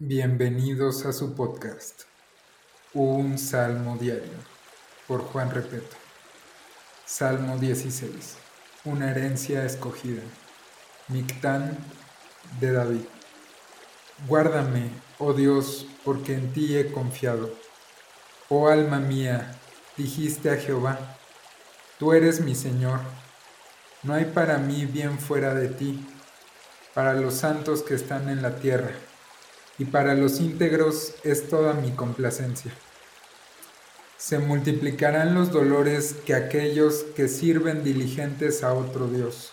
Bienvenidos a su podcast, Un Salmo Diario, por Juan Repeto. Salmo 16, una herencia escogida. Mictán de David. Guárdame, oh Dios, porque en ti he confiado. Oh alma mía, dijiste a Jehová, tú eres mi Señor. No hay para mí bien fuera de ti, para los santos que están en la tierra y para los íntegros es toda mi complacencia. Se multiplicarán los dolores que aquellos que sirven diligentes a otro Dios.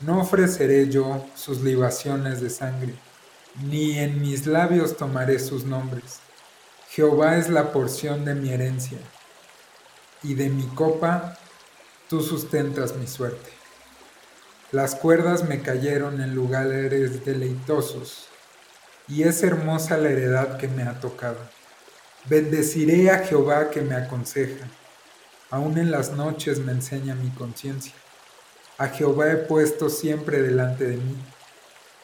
No ofreceré yo sus libaciones de sangre, ni en mis labios tomaré sus nombres. Jehová es la porción de mi herencia, y de mi copa tú sustentas mi suerte. Las cuerdas me cayeron en lugares deleitosos y es hermosa la heredad que me ha tocado. Bendeciré a Jehová que me aconseja, aún en las noches me enseña mi conciencia. A Jehová he puesto siempre delante de mí,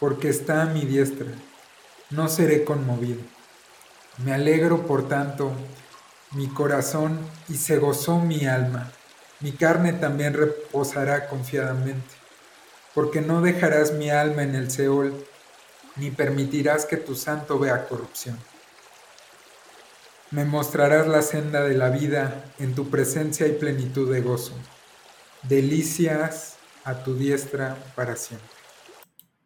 porque está a mi diestra, no seré conmovido. Me alegro por tanto mi corazón y se gozó mi alma, mi carne también reposará confiadamente, porque no dejarás mi alma en el Seol ni permitirás que tu santo vea corrupción. Me mostrarás la senda de la vida, en tu presencia y plenitud de gozo, delicias a tu diestra para siempre.